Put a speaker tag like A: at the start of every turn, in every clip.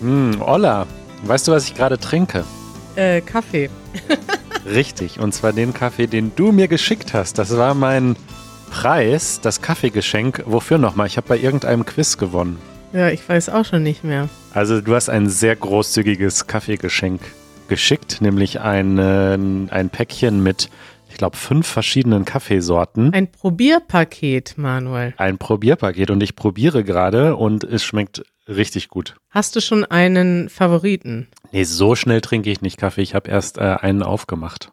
A: Mm, Olla, weißt du, was ich gerade trinke?
B: Äh, Kaffee.
A: Richtig, und zwar den Kaffee, den du mir geschickt hast. Das war mein Preis, das Kaffeegeschenk. Wofür nochmal? Ich habe bei irgendeinem Quiz gewonnen.
B: Ja, ich weiß auch schon nicht mehr.
A: Also du hast ein sehr großzügiges Kaffeegeschenk geschickt, nämlich ein, ein Päckchen mit, glaube, fünf verschiedenen Kaffeesorten.
B: Ein Probierpaket, Manuel.
A: Ein Probierpaket und ich probiere gerade und es schmeckt richtig gut.
B: Hast du schon einen Favoriten?
A: Nee, so schnell trinke ich nicht Kaffee. Ich habe erst äh, einen aufgemacht.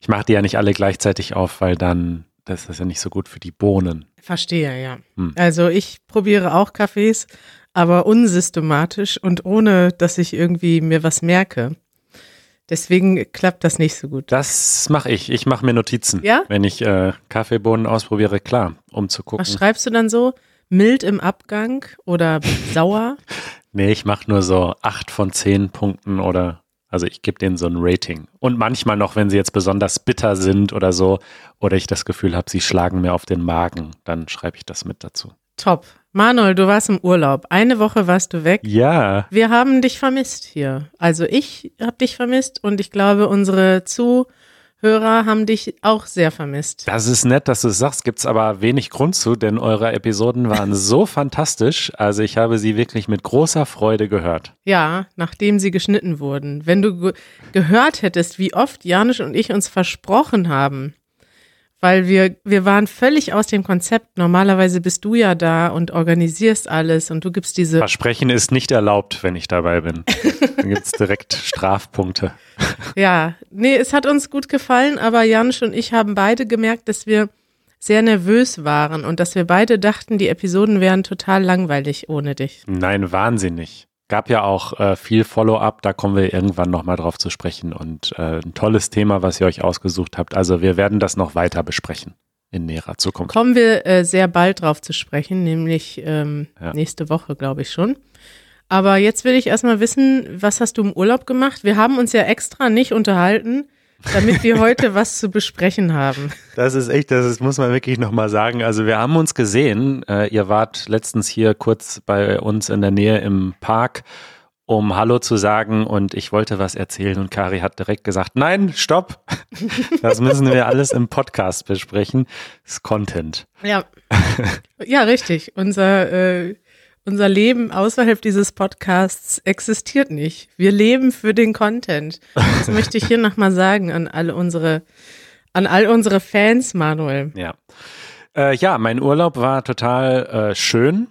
A: Ich mache die ja nicht alle gleichzeitig auf, weil dann, das ist ja nicht so gut für die Bohnen.
B: Verstehe, ja. Hm. Also ich probiere auch Kaffees, aber unsystematisch und ohne, dass ich irgendwie mir was merke. Deswegen klappt das nicht so gut.
A: Das mache ich. Ich mache mir Notizen.
B: Ja?
A: Wenn ich äh, Kaffeebohnen ausprobiere, klar, um zu gucken.
B: Was schreibst du dann so? Mild im Abgang oder sauer?
A: nee, ich mache nur so acht von zehn Punkten oder also ich gebe denen so ein Rating. Und manchmal noch, wenn sie jetzt besonders bitter sind oder so, oder ich das Gefühl habe, sie schlagen mir auf den Magen, dann schreibe ich das mit dazu.
B: Top. Manuel, du warst im Urlaub. Eine Woche warst du weg.
A: Ja.
B: Wir haben dich vermisst hier. Also ich habe dich vermisst und ich glaube, unsere Zuhörer haben dich auch sehr vermisst.
A: Das ist nett, dass du es sagst, gibt's aber wenig Grund zu, denn eure Episoden waren so fantastisch. Also ich habe sie wirklich mit großer Freude gehört.
B: Ja, nachdem sie geschnitten wurden. Wenn du ge gehört hättest, wie oft Janisch und ich uns versprochen haben, weil wir, wir waren völlig aus dem Konzept. Normalerweise bist du ja da und organisierst alles und du gibst diese.
A: Versprechen ist nicht erlaubt, wenn ich dabei bin. Dann gibt's direkt Strafpunkte.
B: Ja, nee, es hat uns gut gefallen, aber Janusz und ich haben beide gemerkt, dass wir sehr nervös waren und dass wir beide dachten, die Episoden wären total langweilig ohne dich.
A: Nein, wahnsinnig. Gab ja auch äh, viel Follow-up, da kommen wir irgendwann nochmal drauf zu sprechen und äh, ein tolles Thema, was ihr euch ausgesucht habt. Also wir werden das noch weiter besprechen in näherer Zukunft.
B: Kommen wir äh, sehr bald drauf zu sprechen, nämlich ähm, ja. nächste Woche, glaube ich schon. Aber jetzt will ich erstmal wissen, was hast du im Urlaub gemacht? Wir haben uns ja extra nicht unterhalten damit wir heute was zu besprechen haben.
A: Das ist echt, das ist, muss man wirklich nochmal sagen. Also wir haben uns gesehen. Äh, ihr wart letztens hier kurz bei uns in der Nähe im Park, um Hallo zu sagen und ich wollte was erzählen und Kari hat direkt gesagt, nein, stopp. Das müssen wir alles im Podcast besprechen. Das ist Content.
B: Ja, ja richtig. Unser äh, unser Leben außerhalb dieses Podcasts existiert nicht. Wir leben für den Content. Das möchte ich hier nochmal sagen an alle unsere, an all unsere Fans, Manuel.
A: Ja. Äh, ja, mein Urlaub war total äh, schön.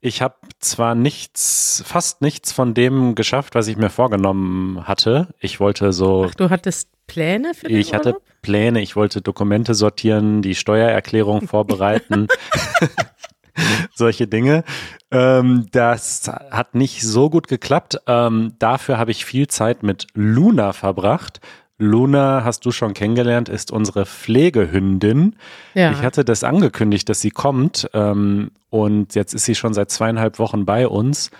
A: Ich habe zwar nichts, fast nichts von dem geschafft, was ich mir vorgenommen hatte. Ich wollte so.
B: Ach, du hattest Pläne für den
A: Ich hatte
B: Urlaub?
A: Pläne. Ich wollte Dokumente sortieren, die Steuererklärung vorbereiten. solche Dinge. Ähm, das hat nicht so gut geklappt. Ähm, dafür habe ich viel Zeit mit Luna verbracht. Luna, hast du schon kennengelernt, ist unsere Pflegehündin. Ja. Ich hatte das angekündigt, dass sie kommt. Ähm, und jetzt ist sie schon seit zweieinhalb Wochen bei uns.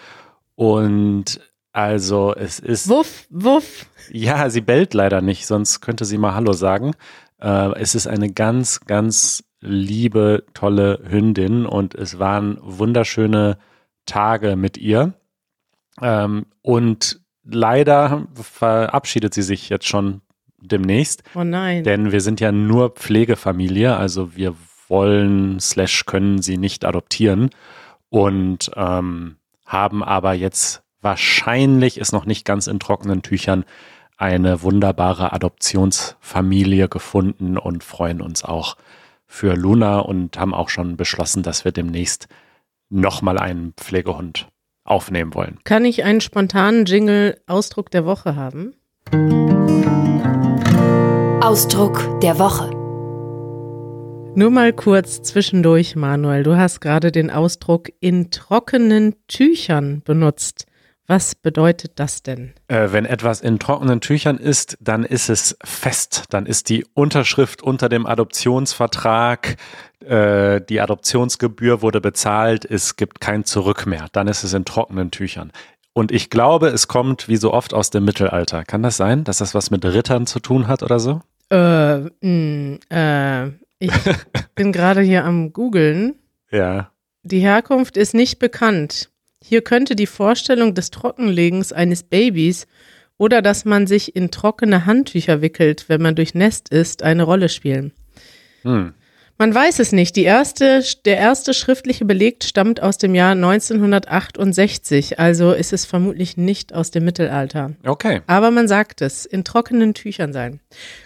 A: Und also es ist.
B: Wuff, wuff.
A: Ja, sie bellt leider nicht, sonst könnte sie mal Hallo sagen. Äh, es ist eine ganz, ganz liebe, tolle Hündin und es waren wunderschöne Tage mit ihr. Ähm, und leider verabschiedet sie sich jetzt schon demnächst.
B: Oh nein.
A: Denn wir sind ja nur Pflegefamilie, also wir wollen slash können sie nicht adoptieren und ähm, haben aber jetzt wahrscheinlich, ist noch nicht ganz in trockenen Tüchern, eine wunderbare Adoptionsfamilie gefunden und freuen uns auch für Luna und haben auch schon beschlossen, dass wir demnächst nochmal einen Pflegehund aufnehmen wollen.
B: Kann ich einen spontanen Jingle Ausdruck der Woche haben?
C: Ausdruck der Woche.
B: Nur mal kurz zwischendurch, Manuel. Du hast gerade den Ausdruck in trockenen Tüchern benutzt. Was bedeutet das denn?
A: Äh, wenn etwas in trockenen Tüchern ist, dann ist es fest. Dann ist die Unterschrift unter dem Adoptionsvertrag, äh, die Adoptionsgebühr wurde bezahlt, es gibt kein Zurück mehr. Dann ist es in trockenen Tüchern. Und ich glaube, es kommt wie so oft aus dem Mittelalter. Kann das sein, dass das was mit Rittern zu tun hat oder so?
B: Äh, mh, äh ich bin gerade hier am googeln.
A: Ja.
B: Die Herkunft ist nicht bekannt. Hier könnte die Vorstellung des Trockenlegens eines Babys oder dass man sich in trockene Handtücher wickelt, wenn man durchnässt ist, eine Rolle spielen.
A: Hm.
B: Man weiß es nicht. Erste, der erste schriftliche Beleg stammt aus dem Jahr 1968, also ist es vermutlich nicht aus dem Mittelalter.
A: Okay.
B: Aber man sagt es, in trockenen Tüchern sein.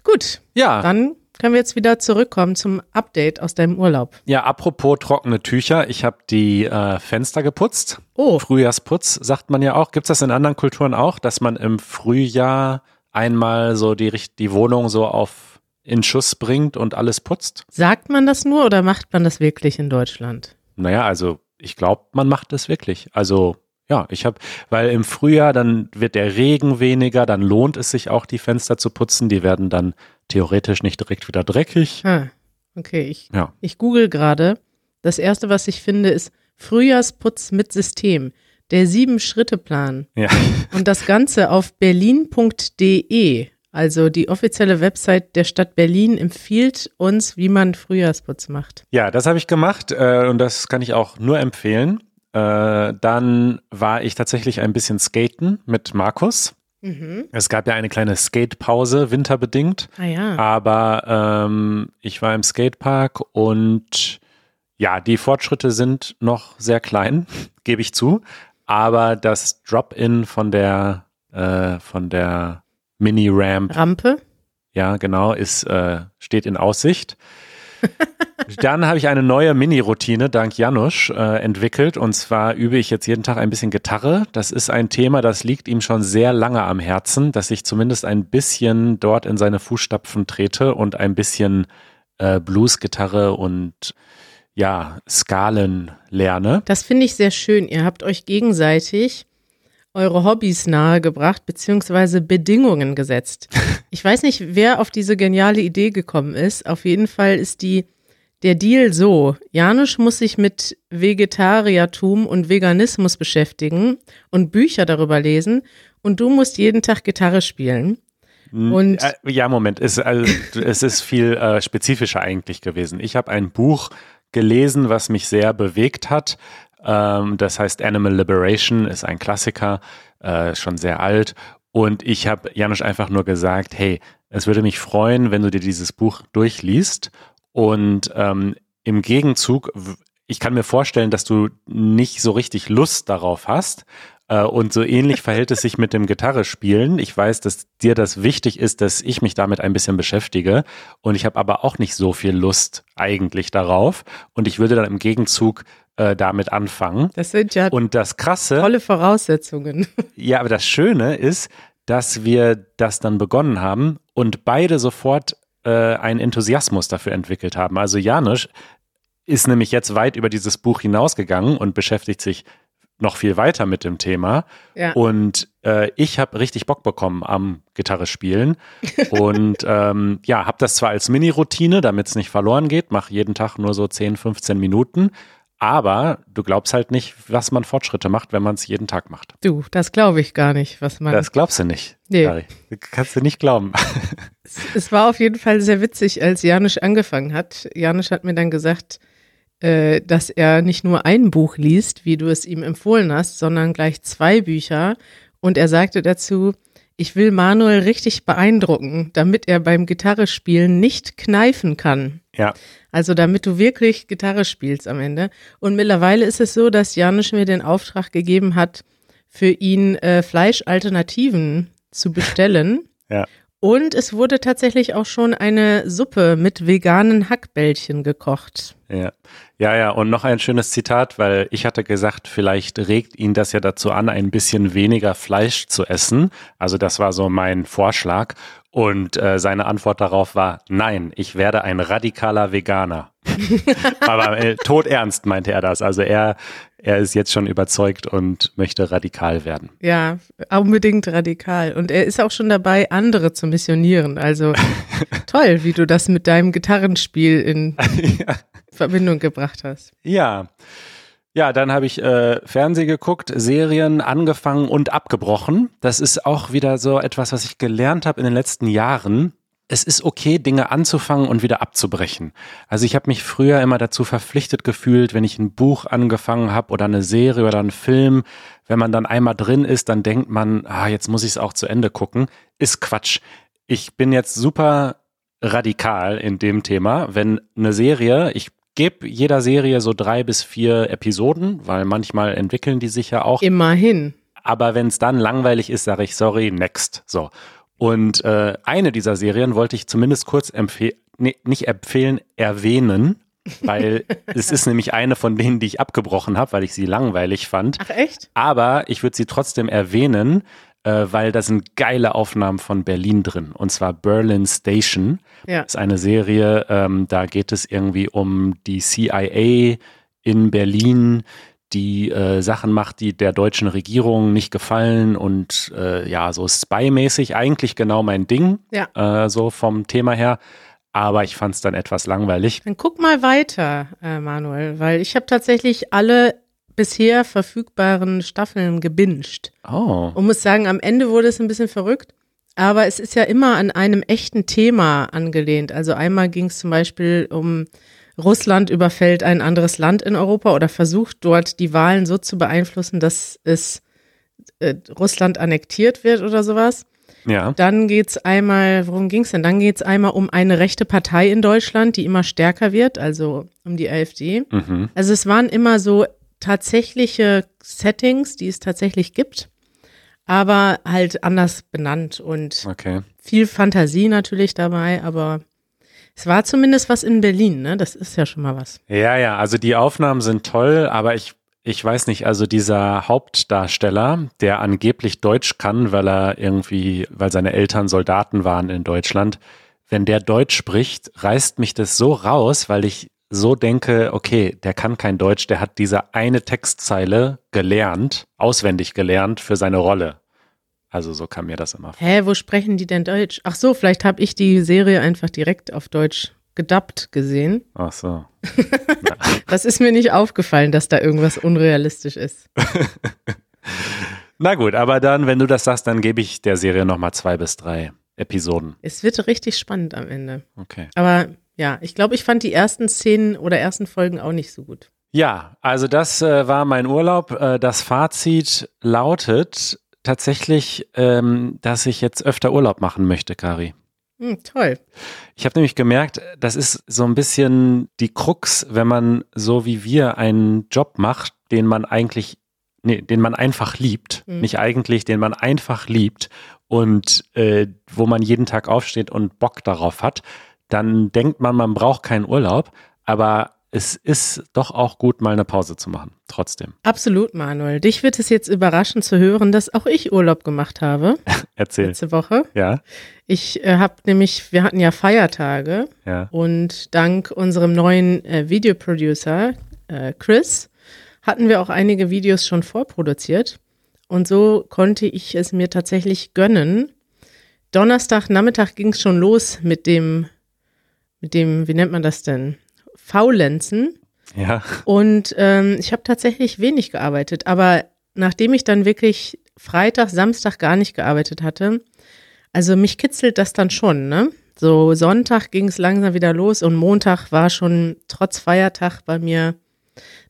B: Gut,
A: Ja.
B: dann können wir jetzt wieder zurückkommen zum Update aus deinem Urlaub.
A: Ja, apropos trockene Tücher, ich habe die äh, Fenster geputzt.
B: Oh,
A: Frühjahrsputz sagt man ja auch. Gibt es das in anderen Kulturen auch, dass man im Frühjahr einmal so die, die Wohnung so auf in Schuss bringt und alles putzt?
B: sagt man das nur oder macht man das wirklich in Deutschland?
A: Naja, also ich glaube, man macht das wirklich. Also ja, ich habe, weil im Frühjahr dann wird der Regen weniger, dann lohnt es sich auch, die Fenster zu putzen. Die werden dann theoretisch nicht direkt wieder dreckig.
B: Ah, okay, ich,
A: Ja.
B: ich google gerade. Das erste, was ich finde, ist Frühjahrsputz mit System. Der Sieben-Schritte-Plan.
A: Ja.
B: Und das Ganze auf berlin.de, also die offizielle Website der Stadt Berlin, empfiehlt uns, wie man Frühjahrsputz macht.
A: Ja, das habe ich gemacht äh, und das kann ich auch nur empfehlen. Äh, dann war ich tatsächlich ein bisschen skaten mit Markus. Es gab ja eine kleine Skatepause, winterbedingt.
B: Ah ja.
A: Aber ähm, ich war im Skatepark und ja, die Fortschritte sind noch sehr klein, gebe ich zu. Aber das Drop-in von der äh, von der Mini-Ramp
B: Rampe?
A: ja, genau, ist, äh, steht in Aussicht. Dann habe ich eine neue Mini-Routine dank Janusz äh, entwickelt und zwar übe ich jetzt jeden Tag ein bisschen Gitarre. Das ist ein Thema, das liegt ihm schon sehr lange am Herzen, dass ich zumindest ein bisschen dort in seine Fußstapfen trete und ein bisschen äh, Blues-Gitarre und ja, Skalen lerne.
B: Das finde ich sehr schön. Ihr habt euch gegenseitig eure Hobbys nahegebracht, beziehungsweise Bedingungen gesetzt. Ich weiß nicht, wer auf diese geniale Idee gekommen ist. Auf jeden Fall ist die, der Deal so. Janusz muss sich mit Vegetariertum und Veganismus beschäftigen und Bücher darüber lesen und du musst jeden Tag Gitarre spielen. Und
A: Äh, ja, Moment, es, also, es ist viel äh, spezifischer eigentlich gewesen. Ich habe ein Buch gelesen, was mich sehr bewegt hat. Ähm, das heißt Animal Liberation, ist ein Klassiker, äh, schon sehr alt. Und ich habe Janusz einfach nur gesagt, hey, es würde mich freuen, wenn du dir dieses Buch durchliest. Und ähm, im Gegenzug, ich kann mir vorstellen, dass du nicht so richtig Lust darauf hast. Äh, Und so ähnlich verhält es sich mit dem Gitarrespielen. Ich weiß, dass dir das wichtig ist, dass ich mich damit ein bisschen beschäftige. Und ich habe aber auch nicht so viel Lust eigentlich darauf. Und ich würde dann im Gegenzug äh, damit anfangen.
B: das sind ja
A: Und das Krasse,
B: tolle Voraussetzungen.
A: ja, aber das Schöne ist, dass wir das dann begonnen haben und beide sofort äh, einen Enthusiasmus dafür entwickelt haben. Also Janusz ist nämlich jetzt weit über dieses Buch hinausgegangen und beschäftigt sich noch viel weiter mit dem Thema.
B: Ja.
A: Und äh, ich habe richtig Bock bekommen am Gitarre spielen. und ähm, ja, habe das zwar als Mini-Routine, damit es nicht verloren geht, mache jeden Tag nur so 10, 15 Minuten. Aber du glaubst halt nicht, was man Fortschritte macht, wenn man es jeden Tag macht.
B: Du, das glaube ich gar nicht, was man.
A: Das glaubst du nicht.
B: Nee.
A: Das kannst du nicht glauben.
B: Es war auf jeden Fall sehr witzig, als Janusz angefangen hat. Janusz hat mir dann gesagt, äh, dass er nicht nur ein Buch liest, wie du es ihm empfohlen hast, sondern gleich zwei Bücher. Und er sagte dazu, ich will Manuel richtig beeindrucken, damit er beim Gitarrespielen nicht kneifen kann.
A: Ja.
B: Also damit du wirklich Gitarre spielst am Ende. Und mittlerweile ist es so, dass Janusz mir den Auftrag gegeben hat, für ihn äh, Fleischalternativen zu bestellen.
A: Ja.
B: Und es wurde tatsächlich auch schon eine Suppe mit veganen Hackbällchen gekocht.
A: Ja. ja, ja, und noch ein schönes Zitat, weil ich hatte gesagt, vielleicht regt ihn das ja dazu an, ein bisschen weniger Fleisch zu essen. Also das war so mein Vorschlag. Und äh, seine Antwort darauf war, nein, ich werde ein radikaler Veganer. Aber äh, todernst meinte er das. Also er, er ist jetzt schon überzeugt und möchte radikal werden.
B: Ja, unbedingt radikal. Und er ist auch schon dabei, andere zu missionieren. Also toll, wie du das mit deinem Gitarrenspiel in Verbindung gebracht hast.
A: Ja. Ja, dann habe ich äh, Fernsehen geguckt, Serien angefangen und abgebrochen. Das ist auch wieder so etwas, was ich gelernt habe in den letzten Jahren. es ist okay, Dinge anzufangen und wieder abzubrechen. Also ich habe mich früher immer dazu verpflichtet gefühlt, wenn ich ein Buch angefangen habe oder eine Serie oder einen Film, wenn man dann einmal drin ist, dann denkt man, ah, jetzt muss ich es auch zu Ende gucken. Ist Quatsch. Ich bin jetzt super radikal in dem Thema. Wenn eine Serie, ich gebe jeder Serie so drei bis vier Episoden, weil manchmal entwickeln die sich ja auch.
B: Immerhin.
A: Aber wenn es dann langweilig ist, sage ich sorry, next. So. Und äh, eine dieser Serien wollte ich zumindest kurz empfehlen, nee, nicht empfehlen, erwähnen, weil es ist nämlich eine von denen, die ich abgebrochen habe, weil ich sie langweilig fand.
B: Ach echt?
A: Aber ich würde sie trotzdem erwähnen, äh, weil da sind geile Aufnahmen von Berlin drin. Und zwar Berlin Station.
B: Ja.
A: Das ist eine Serie, ähm, da geht es irgendwie um die CIA in Berlin, die äh, Sachen macht, die der deutschen Regierung nicht gefallen und äh, ja, so spy-mäßig eigentlich genau mein Ding,
B: Ja.
A: äh, so vom Thema her. Aber ich fand es dann etwas langweilig.
B: Dann guck mal weiter, äh, Manuel, weil ich habe tatsächlich alle bisher verfügbaren Staffeln gebinged.
A: Oh,
B: Und muss sagen, am Ende wurde es ein bisschen verrückt. Aber es ist ja immer an einem echten Thema angelehnt. Also einmal ging es zum Beispiel um Russland überfällt ein anderes Land in Europa oder versucht dort die Wahlen so zu beeinflussen, dass es äh, Russland annektiert wird oder sowas.
A: ja.
B: Dann geht's einmal, worum ging's denn? Dann geht's einmal um eine rechte Partei in Deutschland, die immer stärker wird, also um die AfD.
A: Mhm.
B: Also es waren immer so tatsächliche Settings, die es tatsächlich gibt, aber halt anders benannt und
A: Okay.
B: viel Fantasie natürlich dabei, aber es war zumindest was in Berlin, ne? Das ist ja schon mal was.
A: Ja, ja, also die Aufnahmen sind toll, aber ich, ich weiß nicht, also dieser Hauptdarsteller, der angeblich Deutsch kann, weil er irgendwie, weil seine Eltern Soldaten waren in Deutschland, wenn der Deutsch spricht, reißt mich das so raus, weil ich so denke, okay, der kann kein Deutsch, der hat diese eine Textzeile gelernt, auswendig gelernt für seine Rolle. Also so kam mir das immer vor.
B: Hä, wo sprechen die denn Deutsch? Ach so, vielleicht habe ich die Serie einfach direkt auf Deutsch gedubbt gesehen.
A: Ach so.
B: Das ist mir nicht aufgefallen, dass da irgendwas unrealistisch ist.
A: Na gut, aber dann, wenn du das sagst, dann gebe ich der Serie nochmal zwei bis drei Episoden.
B: Es wird richtig spannend am Ende.
A: Okay.
B: Aber ja, ich glaube, ich fand die ersten Szenen oder ersten Folgen auch nicht so gut.
A: Ja, also das äh, war mein Urlaub. Äh, das Fazit lautet tatsächlich, ähm, dass ich jetzt öfter Urlaub machen möchte, Kari.
B: Hm, toll.
A: Ich habe nämlich gemerkt, das ist so ein bisschen die Krux, wenn man so wie wir einen Job macht, den man eigentlich, nee, den man einfach liebt,
B: Mhm.
A: nicht eigentlich, den man einfach liebt und äh, wo man jeden Tag aufsteht und Bock darauf hat, dann denkt man, man braucht keinen Urlaub, aber es ist doch auch gut, mal eine Pause zu machen, trotzdem.
B: Absolut, Manuel. Dich wird es jetzt überraschen zu hören, dass auch ich Urlaub gemacht habe
A: Erzähl.
B: letzte Woche.
A: Ja,
B: Ich äh, habe nämlich, wir hatten ja Feiertage
A: ja.
B: und dank unserem neuen äh, Videoproducer äh, Chris hatten wir auch einige Videos schon vorproduziert und so konnte ich es mir tatsächlich gönnen. Donnerstag Nachmittag ging es schon los mit dem, mit dem, wie nennt man das denn? Faulenzen.
A: Ja,
B: Und ähm, ich habe tatsächlich wenig gearbeitet, aber nachdem ich dann wirklich Freitag, Samstag gar nicht gearbeitet hatte, also mich kitzelt das dann schon, ne? So Sonntag ging es langsam wieder los und Montag war schon trotz Feiertag bei mir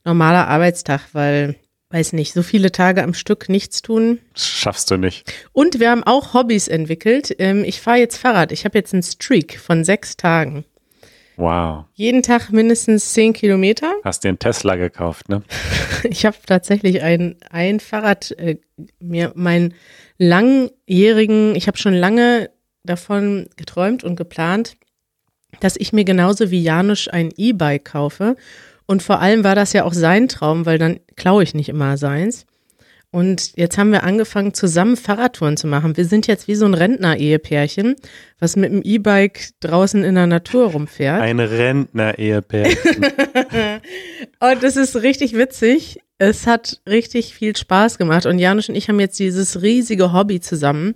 B: normaler Arbeitstag, weil, weiß nicht, so viele Tage am Stück nichts tun.
A: das schaffst du nicht.
B: Und wir haben auch Hobbys entwickelt. Ähm, ich fahre jetzt Fahrrad. Ich habe jetzt einen Streak von sechs Tagen.
A: Wow.
B: Jeden Tag mindestens zehn Kilometer.
A: Hast dir einen Tesla gekauft, ne?
B: Ich habe tatsächlich ein, ein Fahrrad, äh, mir meinen langjährigen, ich habe schon lange davon geträumt und geplant, dass ich mir genauso wie Janusz ein E-Bike kaufe. Und vor allem war das ja auch sein Traum, weil dann klaue ich nicht immer seins. Und jetzt haben wir angefangen, zusammen Fahrradtouren zu machen. Wir sind jetzt wie so ein Rentner-Ehepärchen, was mit dem E-Bike draußen in der Natur rumfährt.
A: Ein Rentner-Ehepaar.
B: Und das ist richtig witzig. Es hat richtig viel Spaß gemacht. Und Janusz und ich haben jetzt dieses riesige Hobby zusammen,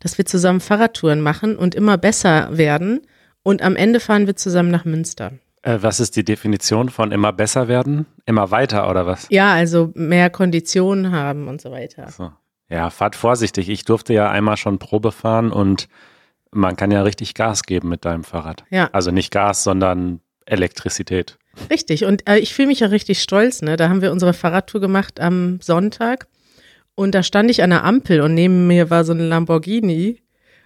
B: dass wir zusammen Fahrradtouren machen und immer besser werden. Und am Ende fahren wir zusammen nach Münster.
A: Äh, was ist die Definition von immer besser werden? Immer weiter oder was?
B: Ja, also mehr Konditionen haben und so weiter.
A: So. Ja, fahrt vorsichtig. Ich durfte ja einmal schon Probe fahren und Man kann ja richtig Gas geben mit deinem Fahrrad.
B: Ja.
A: Also nicht Gas, sondern Elektrizität.
B: Richtig. Und äh, ich fühle mich ja richtig stolz, ne? Da haben wir unsere Fahrradtour gemacht am Sonntag. Und da stand ich an der Ampel und neben mir war so ein Lamborghini.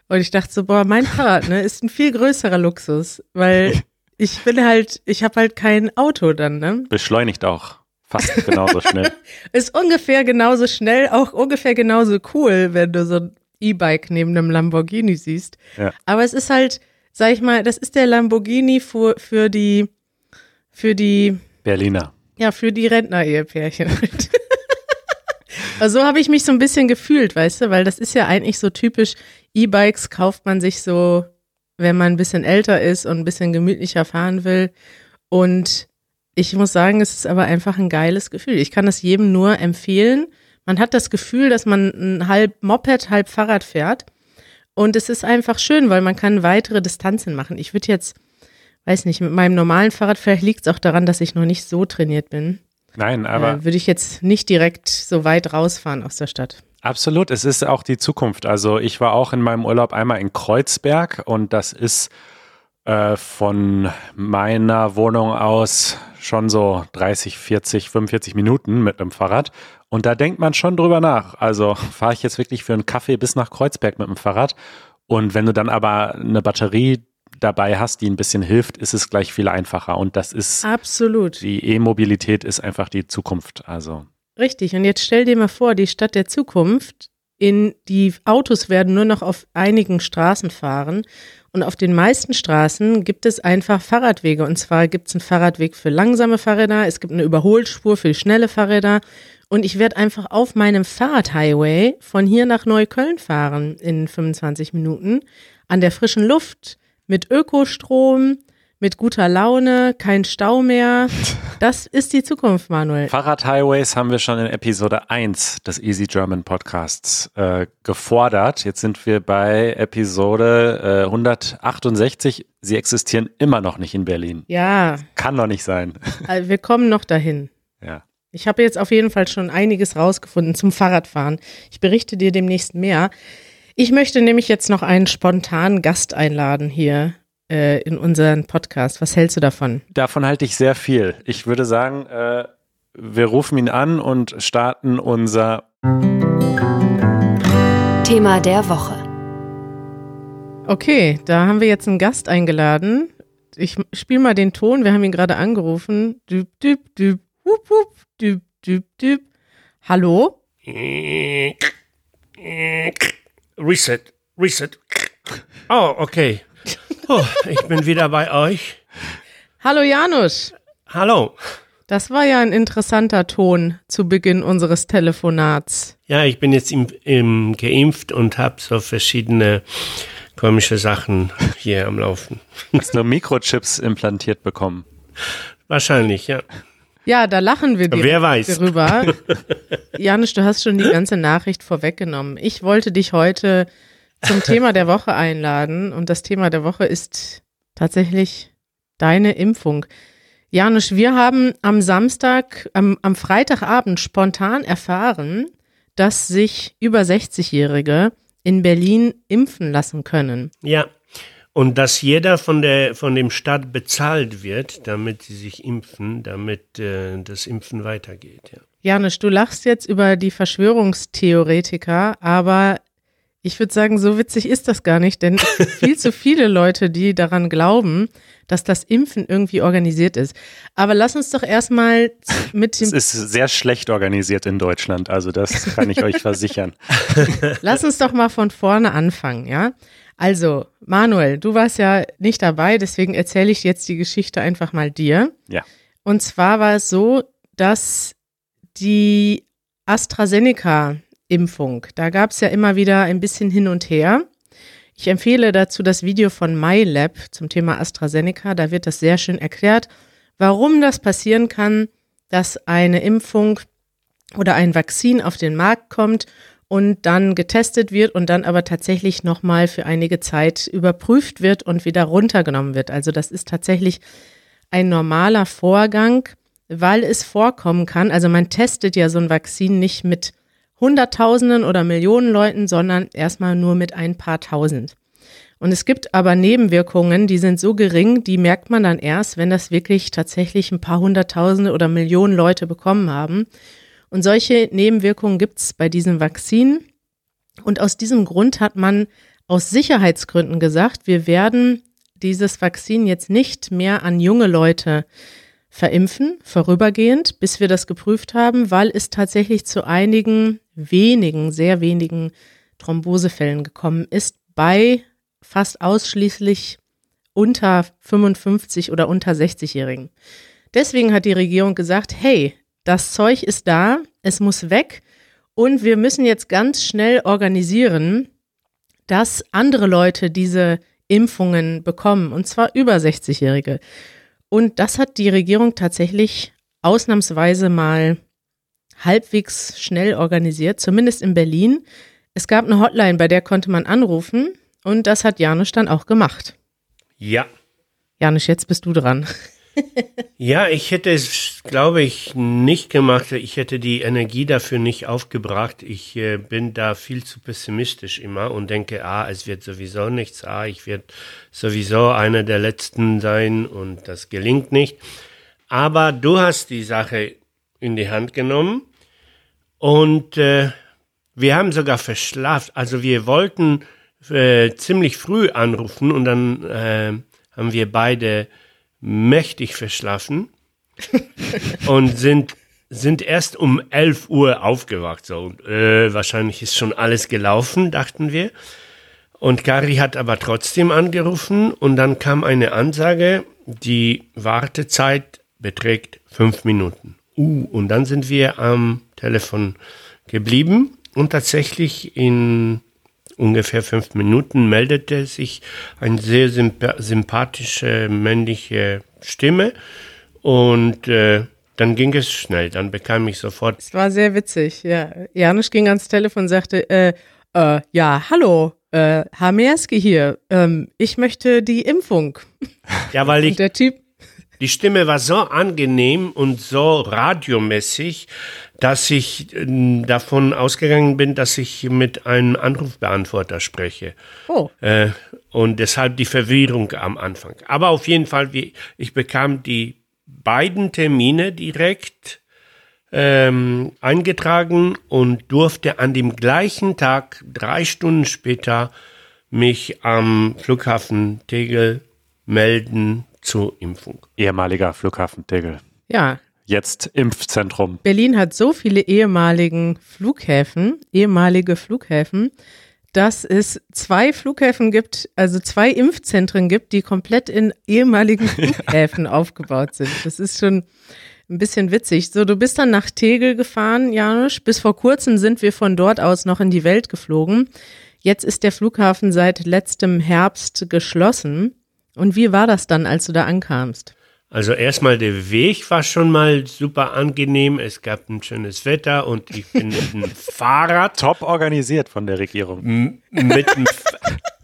B: Und ich dachte so, boah, mein Fahrrad, ne, ist ein viel größerer Luxus, weil ich bin halt, ich habe halt kein Auto dann, ne?
A: Beschleunigt auch fast genauso schnell.
B: Ist ungefähr genauso schnell, auch ungefähr genauso cool, wenn du so ein E-Bike neben einem Lamborghini siehst.
A: Ja.
B: Aber es ist halt, sag ich mal, das ist der Lamborghini für, für die, für die,
A: Berliner.
B: ja, für die Rentner-Ehepärchen. halt. also so habe ich mich so ein bisschen gefühlt, weißt du, weil das ist ja eigentlich so typisch, E-Bikes kauft man sich so, wenn man ein bisschen älter ist und ein bisschen gemütlicher fahren will. Und ich muss sagen, es ist aber einfach ein geiles Gefühl. Ich kann das jedem nur empfehlen. Man hat das Gefühl, dass man ein halb Moped, halb Fahrrad fährt. Und es ist einfach schön, weil man kann weitere Distanzen machen. Ich würde jetzt, weiß nicht, mit meinem normalen Fahrrad, vielleicht liegt es auch daran, dass ich noch nicht so trainiert bin.
A: Nein, aber
B: äh, würde ich jetzt nicht direkt so weit rausfahren aus der Stadt.
A: Absolut, es ist auch die Zukunft. Also ich war auch in meinem Urlaub einmal in Kreuzberg und das ist äh, von meiner Wohnung aus schon so 30, 40, 45 Minuten mit einem Fahrrad. Und da denkt man schon drüber nach. Also fahre ich jetzt wirklich für einen Kaffee bis nach Kreuzberg mit dem Fahrrad. Und wenn du dann aber eine Batterie dabei hast, die ein bisschen hilft, ist es gleich viel einfacher. Und das ist,
B: Absolut.
A: die E-Mobilität ist einfach die Zukunft. Also
B: Richtig. Und jetzt stell dir mal vor, die Stadt der Zukunft, in die Autos werden nur noch auf einigen Straßen fahren. Und auf den meisten Straßen gibt es einfach Fahrradwege. Und zwar gibt es einen Fahrradweg für langsame Fahrräder, es gibt eine Überholspur für schnelle Fahrräder. Und ich werde einfach auf meinem Fahrradhighway von hier nach Neukölln fahren in 25 Minuten. An der frischen Luft, mit Ökostrom, mit guter Laune, kein Stau mehr. Das ist die Zukunft, Manuel.
A: Fahrradhighways haben wir schon in Episode 1 des Easy German Podcasts äh, gefordert. Jetzt sind wir bei Episode äh, 168. Sie existieren immer noch nicht in Berlin.
B: Ja,
A: Kann doch nicht sein.
B: also wir kommen noch dahin.
A: Ja.
B: Ich habe jetzt auf jeden Fall schon einiges rausgefunden zum Fahrradfahren. Ich berichte dir demnächst mehr. Ich möchte nämlich jetzt noch einen spontanen Gast einladen hier äh, in unseren Podcast. Was hältst du davon?
A: Davon halte ich sehr viel. Ich würde sagen, äh, wir rufen ihn an und starten unser
C: Thema der Woche.
B: Okay, da haben wir jetzt einen Gast eingeladen. Ich spiele mal den Ton. Wir haben ihn gerade angerufen. Düb, düb, düb, hup, hup, düb, düb, düb. Hallo?
D: Reset, Reset. Oh, okay. Oh, ich bin wieder bei euch.
B: Hallo Janusz.
D: Hallo.
B: Das war ja ein interessanter Ton zu Beginn unseres Telefonats.
D: Ja, ich bin jetzt im, im geimpft und habe so verschiedene komische Sachen hier am Laufen.
A: hast nur Mikrochips implantiert bekommen.
D: Wahrscheinlich, ja.
B: Ja, da lachen wir direkt
D: Wer weiß.
B: darüber. Janusz, du hast schon die ganze Nachricht vorweggenommen. Ich wollte dich heute zum Thema der Woche einladen und das Thema der Woche ist tatsächlich deine Impfung. Janusz, wir haben am Samstag, am, am Freitagabend spontan erfahren, dass sich über 60-Jährige in Berlin impfen lassen können.
D: Ja. Und dass jeder von der von dem Staat bezahlt wird, damit sie sich impfen, damit äh, das Impfen weitergeht. Ja.
B: Janusz, du lachst jetzt über die Verschwörungstheoretiker, aber ich würde sagen, so witzig ist das gar nicht, denn es viel zu viele Leute, die daran glauben, dass das Impfen irgendwie organisiert ist. Aber lass uns doch erstmal mit
A: Es
B: dem,
A: ist sehr schlecht organisiert in Deutschland, also das kann ich euch versichern.
B: lass uns doch mal von vorne anfangen, ja? Also, Manuel, du warst ja nicht dabei, deswegen erzähle ich jetzt die Geschichte einfach mal dir.
A: Ja.
B: Und zwar war es so, dass die AstraZeneca-Impfung, da gab es ja immer wieder ein bisschen hin und her. Ich empfehle dazu das Video von MyLab zum Thema AstraZeneca. Da wird das sehr schön erklärt, warum das passieren kann, dass eine Impfung oder ein Vakzin auf den Markt kommt und dann getestet wird und dann aber tatsächlich nochmal für einige Zeit überprüft wird und wieder runtergenommen wird. Also das ist tatsächlich ein normaler Vorgang, weil es vorkommen kann. Also man testet ja so ein Vakzin nicht mit Hunderttausenden oder Millionen Leuten, sondern erstmal nur mit ein paar Tausend. Und es gibt aber Nebenwirkungen, die sind so gering, die merkt man dann erst, wenn das wirklich tatsächlich ein paar hunderttausende oder Millionen Leute bekommen haben. Und solche Nebenwirkungen gibt es bei diesem Vakzin. Und aus diesem Grund hat man aus Sicherheitsgründen gesagt, wir werden dieses Vakzin jetzt nicht mehr an junge Leute verimpfen, vorübergehend, bis wir das geprüft haben, weil es tatsächlich zu einigen wenigen, sehr wenigen Thrombosefällen gekommen ist bei fast ausschließlich unter 55 oder unter 60-Jährigen. Deswegen hat die Regierung gesagt, hey, das Zeug ist da, es muss weg und wir müssen jetzt ganz schnell organisieren, dass andere Leute diese Impfungen bekommen, und zwar über 60-Jährige. Und das hat die Regierung tatsächlich ausnahmsweise mal halbwegs schnell organisiert, zumindest in Berlin. Es gab eine Hotline, bei der konnte man anrufen und das hat Janusz dann auch gemacht.
D: Ja.
B: Janusz, jetzt bist du dran.
D: Ja, ich hätte es, glaube ich, nicht gemacht. Ich hätte die Energie dafür nicht aufgebracht. Ich äh, bin da viel zu pessimistisch immer und denke, ah, es wird sowieso nichts. Ah, ich werde sowieso einer der Letzten sein und das gelingt nicht. Aber du hast die Sache in die Hand genommen und äh, wir haben sogar verschlafen. Also wir wollten äh, ziemlich früh anrufen und dann äh, haben wir beide mächtig verschlafen und sind, sind erst um 11 Uhr aufgewacht. So, und, äh, wahrscheinlich ist schon alles gelaufen, dachten wir. Und Kari hat aber trotzdem angerufen und dann kam eine Ansage, die Wartezeit beträgt fünf Minuten. Uh, und dann sind wir am Telefon geblieben und tatsächlich in ungefähr fünf Minuten meldete sich eine sehr symp sympathische männliche Stimme und äh, dann ging es schnell, dann bekam ich sofort.
B: Es war sehr witzig, ja. Janusz ging ans Telefon und sagte, äh, äh, ja, hallo, äh, Hamerski hier, ähm, ich möchte die Impfung.
D: Ja, weil ich.
B: Der Typ.
D: Die Stimme war so angenehm und so radiomäßig, dass ich äh, davon ausgegangen bin, dass ich mit einem Anrufbeantworter spreche.
B: Oh.
D: Äh, und deshalb die Verwirrung am Anfang. Aber auf jeden Fall, wie, ich bekam die beiden Termine direkt ähm, eingetragen und durfte an dem gleichen Tag, drei Stunden später, mich am Flughafen Tegel melden zur Impfung.
A: Ehemaliger Flughafen Tegel.
B: Ja,
A: jetzt Impfzentrum.
B: Berlin hat so viele ehemaligen Flughäfen, ehemalige Flughäfen, dass es zwei Flughäfen gibt, also zwei Impfzentren gibt, die komplett in ehemaligen Flughäfen aufgebaut sind. Das ist schon ein bisschen witzig. So, du bist dann nach Tegel gefahren, Janusz. Bis vor kurzem sind wir von dort aus noch in die Welt geflogen. Jetzt ist der Flughafen seit letztem Herbst geschlossen. Und wie war das dann, als du da ankamst?
D: Also erstmal der Weg war schon mal super angenehm. Es gab ein schönes Wetter und ich bin mit dem Fahrrad.
A: Top organisiert von der Regierung.
D: Mit dem,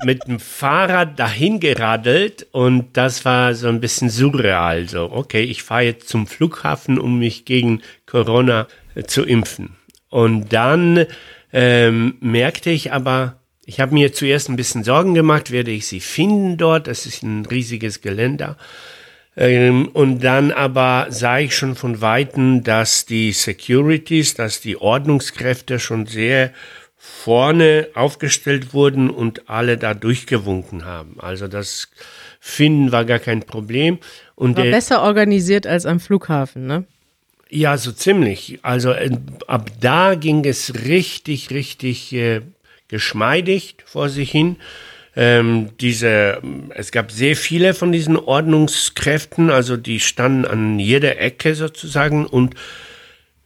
D: mit dem Fahrrad dahin geradelt und das war so ein bisschen surreal. So, okay, ich fahre jetzt zum Flughafen, um mich gegen Corona äh, zu impfen. Und dann ähm, merkte ich aber, ich habe mir zuerst ein bisschen Sorgen gemacht, werde ich sie finden dort? Das ist ein riesiges Geländer. Ähm, und dann aber sah ich schon von Weitem, dass die Securities, dass die Ordnungskräfte schon sehr vorne aufgestellt wurden und alle da durchgewunken haben. Also das Finden war gar kein Problem. Und
B: war besser organisiert als am Flughafen, ne?
D: Ja, so ziemlich. Also äh, ab da ging es richtig, richtig äh, geschmeidig vor sich hin ähm, diese, es gab sehr viele von diesen Ordnungskräften, also die standen an jeder Ecke sozusagen und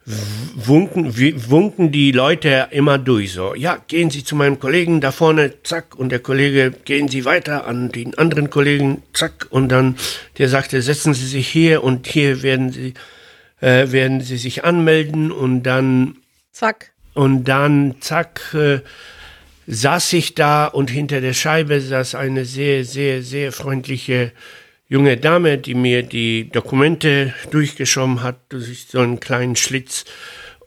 D: wunken, wunken die Leute immer durch, so, ja, gehen Sie zu meinem Kollegen da vorne, zack, und der Kollege, gehen Sie weiter an den anderen Kollegen, zack, und dann, der sagte, setzen Sie sich hier und hier werden Sie, äh, werden Sie sich anmelden und dann,
B: zack,
D: und dann, zack, äh, saß ich da und hinter der Scheibe saß eine sehr, sehr, sehr freundliche junge Dame, die mir die Dokumente durchgeschoben hat durch so einen kleinen Schlitz.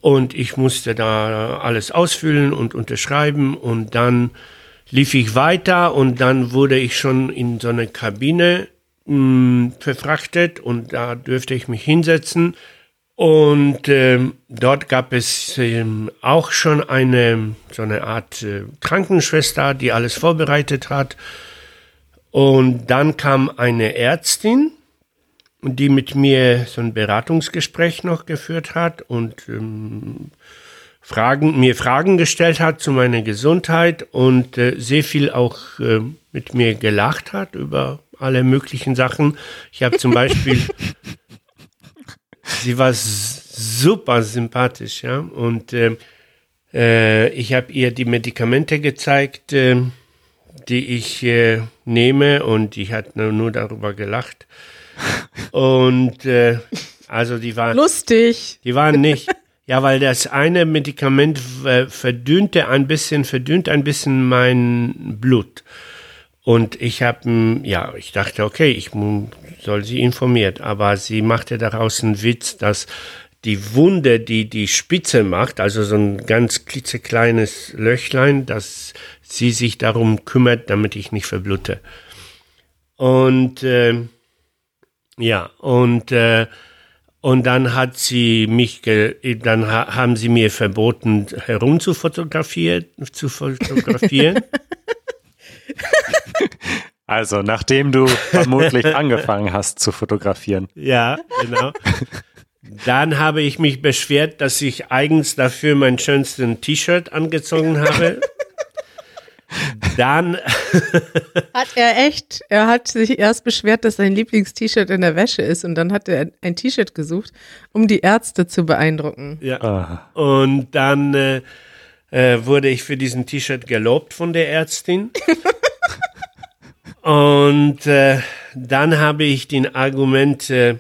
D: Und ich musste da alles ausfüllen und unterschreiben und dann lief ich weiter und dann wurde ich schon in so eine Kabine mh, verfrachtet und da dürfte ich mich hinsetzen. Und ähm, dort gab es ähm, auch schon eine so eine Art äh, Krankenschwester, die alles vorbereitet hat. Und dann kam eine Ärztin, die mit mir so ein Beratungsgespräch noch geführt hat und ähm, Fragen, mir Fragen gestellt hat zu meiner Gesundheit und äh, sehr viel auch äh, mit mir gelacht hat über alle möglichen Sachen. Ich habe zum Beispiel, sie war super sympathisch, ja, und äh, äh, ich habe ihr die Medikamente gezeigt, äh, die ich äh, nehme und die hat nur, nur darüber gelacht. Und äh, also die waren
B: lustig.
D: Die waren nicht. Ja, weil das eine Medikament äh, verdünnte ein bisschen, verdünnt ein bisschen mein Blut. Und ich habe, ja, ich dachte, okay, ich soll sie informiert, aber sie machte daraus einen Witz, dass die Wunde, die die Spitze macht, also so ein ganz klitzekleines Löchlein, dass sie sich darum kümmert, damit ich nicht verblute. Und äh, ja, und äh, und dann hat sie mich, dann ha haben sie mir verboten, herum zu fotografieren, zu fotografieren.
A: Also, nachdem du vermutlich angefangen hast zu fotografieren.
D: Ja, genau. Dann habe ich mich beschwert, dass ich eigens dafür mein schönstes T-Shirt angezogen habe. Dann
B: hat er echt, er hat sich erst beschwert, dass sein Lieblings-T-Shirt in der Wäsche ist und dann hat er ein T-Shirt gesucht, um die Ärzte zu beeindrucken.
D: Ja. Ah. Und dann äh, äh, wurde ich für diesen T-Shirt gelobt von der Ärztin. und äh, dann habe ich den Argument äh,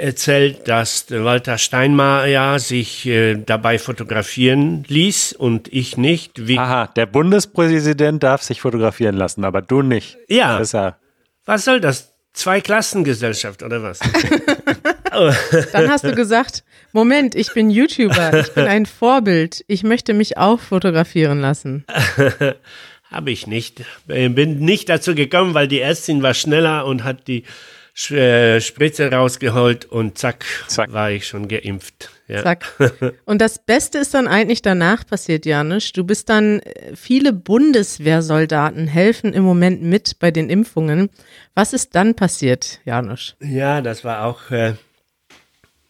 D: erzählt, dass Walter Steinmeier sich äh, dabei fotografieren ließ und ich nicht.
A: Wie Aha, der Bundespräsident darf sich fotografieren lassen, aber du nicht.
D: Ja. ja was soll das? Zweiklassengesellschaft oder was?
B: Dann hast du gesagt, Moment, ich bin YouTuber, ich bin ein Vorbild, ich möchte mich auch fotografieren lassen.
D: Habe ich nicht. Bin nicht dazu gekommen, weil die Ärztin war schneller und hat die äh, Spritze rausgeholt und zack, zack, war ich schon geimpft. Ja. Zack.
B: Und das Beste ist dann eigentlich danach passiert, Janusz. Du bist dann, äh, viele Bundeswehrsoldaten helfen im Moment mit bei den Impfungen. Was ist dann passiert, Janusz?
D: Ja, das war auch äh,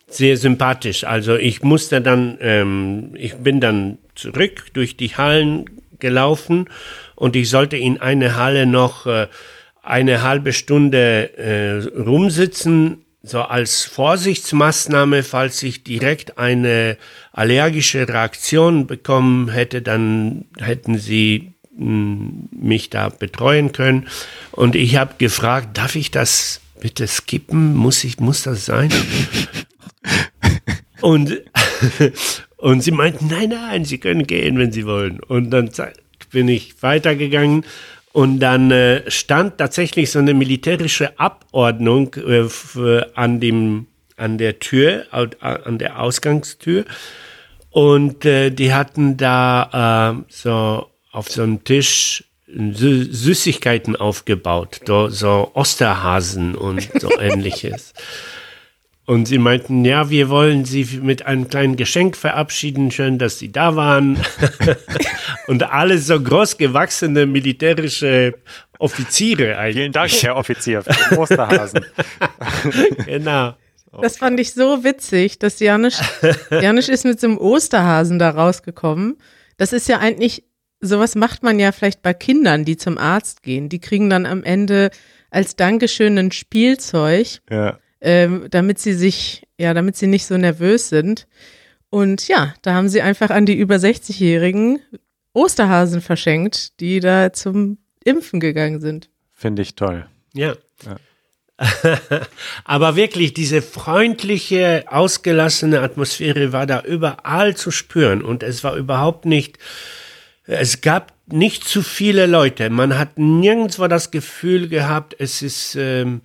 D: sehr sympathisch. Also ich musste dann, ähm, ich bin dann zurück durch die Hallen gelaufen und ich sollte in eine Halle noch äh, eine halbe Stunde äh, rumsitzen, so als Vorsichtsmaßnahme, falls ich direkt eine allergische Reaktion bekommen hätte, dann hätten sie mh, hm, mich da betreuen können. Und ich habe gefragt, darf ich das bitte skippen? Muss ich, muss das sein? und, und sie meinten, nein, nein, Sie können gehen, wenn Sie wollen. Und dann bin ich weitergegangen und dann äh, stand tatsächlich so eine militärische Abordnung äh, für, an, dem, an der Tür, an der Ausgangstür. Und äh, die hatten da äh, so auf so einem Tisch Sü Süßigkeiten aufgebaut, so Osterhasen und so ähnliches. Und sie meinten, ja, wir wollen Sie mit einem kleinen Geschenk verabschieden. Schön, dass Sie da waren. und alle so groß gewachsene militärische Offiziere
A: eigentlich. Vielen Dank, Herr Offizier, für den Osterhasen.
D: genau.
B: Das fand ich so witzig, dass Janisch, Janisch ist mit so einem Osterhasen da rausgekommen. Das ist ja eigentlich, sowas macht man ja vielleicht bei Kindern, die zum Arzt gehen. Die kriegen dann am Ende als Dankeschön ein Spielzeug.
A: Ja
B: ähm, damit sie sich, ja, damit sie nicht so nervös sind. Und ja, da haben sie einfach an die über 60-Jährigen Osterhasen verschenkt, die da zum Impfen gegangen sind.
A: Finde ich toll.
D: Ja. ja. Aber wirklich, diese freundliche, ausgelassene Atmosphäre war da überall zu spüren und es war überhaupt nicht, es gab nicht zu viele Leute. Man hat nirgendwo das Gefühl gehabt, es ist, ähm,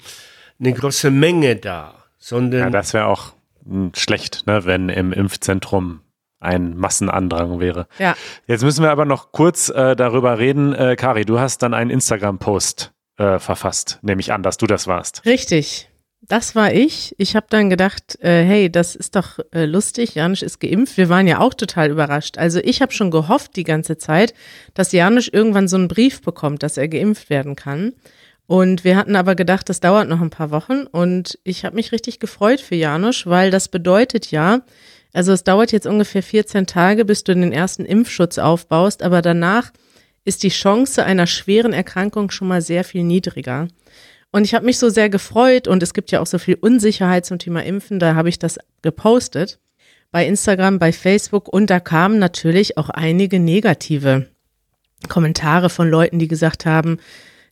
D: eine große Menge da, sondern.
A: Ja, das wäre auch hm, schlecht, ne, wenn im Impfzentrum ein Massenandrang wäre.
B: Ja.
A: Jetzt müssen wir aber noch kurz äh, darüber reden. Äh, Kari, du hast dann einen Instagram-Post äh, verfasst, nehme ich an, dass du das warst.
B: Richtig. Das war ich. Ich habe dann gedacht, äh, hey, das ist doch äh, lustig. Janusz ist geimpft. Wir waren ja auch total überrascht. Also ich habe schon gehofft die ganze Zeit, dass Janusz irgendwann so einen Brief bekommt, dass er geimpft werden kann. Und wir hatten aber gedacht, das dauert noch ein paar Wochen. Und ich habe mich richtig gefreut für Janusz, weil das bedeutet ja, also es dauert jetzt ungefähr 14 Tage, bis du den ersten Impfschutz aufbaust, aber danach ist die Chance einer schweren Erkrankung schon mal sehr viel niedriger. Und ich habe mich so sehr gefreut. Und es gibt ja auch so viel Unsicherheit zum Thema Impfen, da habe ich das gepostet. Bei Instagram, bei Facebook. Und da kamen natürlich auch einige negative Kommentare von Leuten, die gesagt haben,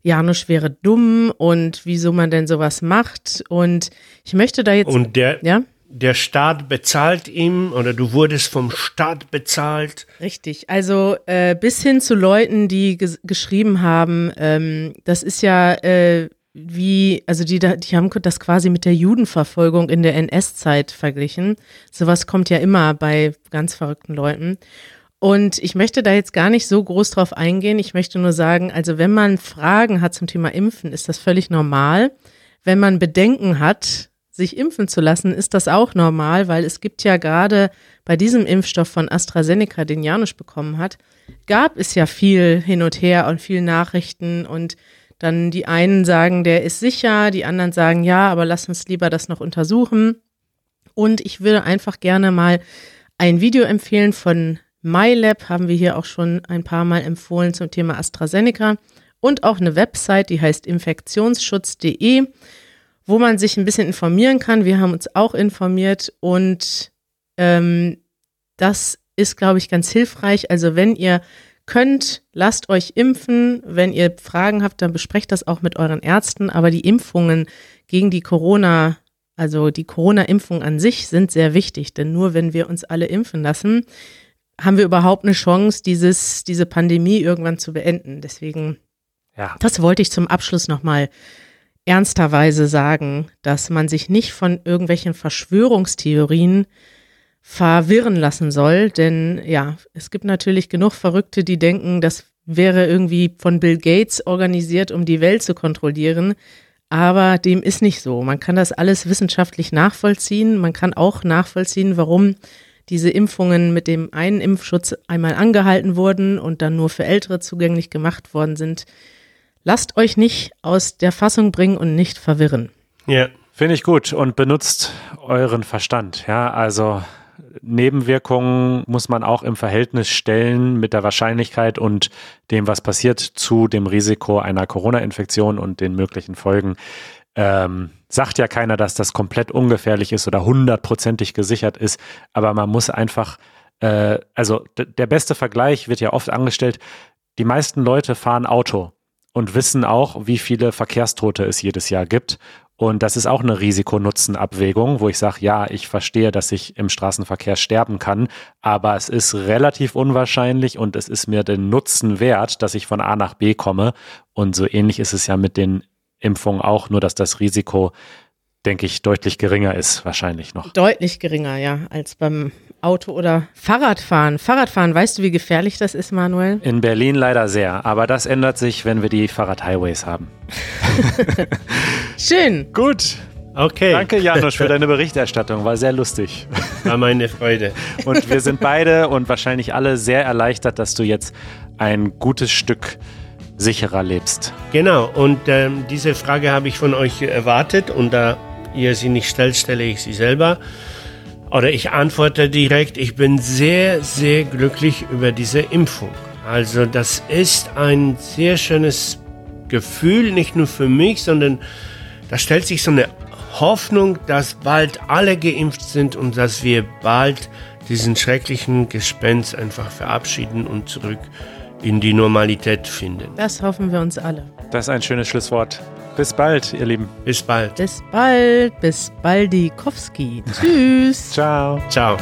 B: Janusz wäre dumm und wieso man denn sowas macht. Und ich möchte da jetzt.
D: Und der,
B: ja?
D: der Staat bezahlt ihm oder du wurdest vom Staat bezahlt.
B: Richtig. Also äh, bis hin zu Leuten, die ges geschrieben haben, ähm, das ist ja äh, wie, also die, die haben das quasi mit der Judenverfolgung in der NS-Zeit verglichen. Sowas kommt ja immer bei ganz verrückten Leuten. Und ich möchte da jetzt gar nicht so groß drauf eingehen. Ich möchte nur sagen, also wenn man Fragen hat zum Thema Impfen, ist das völlig normal. Wenn man Bedenken hat, sich impfen zu lassen, ist das auch normal, weil es gibt ja gerade bei diesem Impfstoff von AstraZeneca, den Janusz bekommen hat, gab es ja viel hin und her und viel Nachrichten und dann die einen sagen, der ist sicher, die anderen sagen, ja, aber lass uns lieber das noch untersuchen. Und ich würde einfach gerne mal ein Video empfehlen von MyLab, haben wir hier auch schon ein paar Mal empfohlen zum Thema AstraZeneca. Und auch eine Website, die heißt infektionsschutz.de, wo man sich ein bisschen informieren kann. Wir haben uns auch informiert und ähm, das ist, glaube ich, ganz hilfreich. Also wenn ihr könnt, lasst euch impfen. Wenn ihr Fragen habt, dann besprecht das auch mit euren Ärzten. Aber die Impfungen gegen die Corona, also die Corona-Impfung an sich sind sehr wichtig. Denn nur wenn wir uns alle impfen lassen, haben wir überhaupt eine Chance, dieses, diese Pandemie irgendwann zu beenden. Deswegen, ja. das wollte ich zum Abschluss nochmal ernsterweise sagen, dass man sich nicht von irgendwelchen Verschwörungstheorien verwirren lassen soll. Denn ja, es gibt natürlich genug Verrückte, die denken, das wäre irgendwie von Bill Gates organisiert, um die Welt zu kontrollieren. Aber dem ist nicht so. Man kann das alles wissenschaftlich nachvollziehen. Man kann auch nachvollziehen, warum diese Impfungen mit dem einen Impfschutz einmal angehalten wurden und dann nur für Ältere zugänglich gemacht worden sind. Lasst euch nicht aus der Fassung bringen und nicht verwirren.
A: Ja. Finde ich gut und benutzt euren Verstand. Ja, also Nebenwirkungen muss man auch im Verhältnis stellen mit der Wahrscheinlichkeit und dem, was passiert, zu dem Risiko einer Corona-Infektion und den möglichen Folgen. Ähm, sagt ja keiner, dass das komplett ungefährlich ist oder hundertprozentig gesichert ist, aber man muss einfach, äh, also der beste Vergleich wird ja oft angestellt, die meisten Leute fahren Auto und wissen auch, wie viele Verkehrstote es jedes Jahr gibt. Und das ist auch eine Risikonutzenabwägung, wo ich sage, ja, ich verstehe, dass ich im Straßenverkehr sterben kann, aber es ist relativ unwahrscheinlich und es ist mir den Nutzen wert, dass ich von A nach B komme. Und so ähnlich ist es ja mit den Impfung auch, nur dass das Risiko, denke ich, deutlich geringer ist, wahrscheinlich noch.
B: Deutlich geringer, ja, als beim Auto oder Fahrradfahren. Fahrradfahren, weißt du, wie gefährlich das ist, Manuel?
A: In Berlin leider sehr, aber das ändert sich, wenn wir die Fahrradhighways haben.
B: Schön.
A: Gut.
D: Okay.
A: Danke, Janusz, für deine Berichterstattung. War sehr lustig.
D: War meine Freude.
A: Und wir sind beide und wahrscheinlich alle sehr erleichtert, dass du jetzt ein gutes Stück sicherer lebst.
D: Genau, und ähm, diese Frage habe ich von euch erwartet und da ihr sie nicht stellt, stelle ich sie selber. Oder ich antworte direkt, ich bin sehr, sehr glücklich über diese Impfung. Also das ist ein sehr schönes Gefühl, nicht nur für mich, sondern da stellt sich so eine Hoffnung, dass bald alle geimpft sind und dass wir bald diesen schrecklichen Gespenst einfach verabschieden und zurück in die Normalität finden.
B: Das hoffen wir uns alle.
A: Das ist ein schönes Schlusswort. Bis bald, ihr Lieben.
D: Bis bald.
B: Bis bald. Bis Baldikowski. Tschüss.
A: Ciao.
D: Ciao.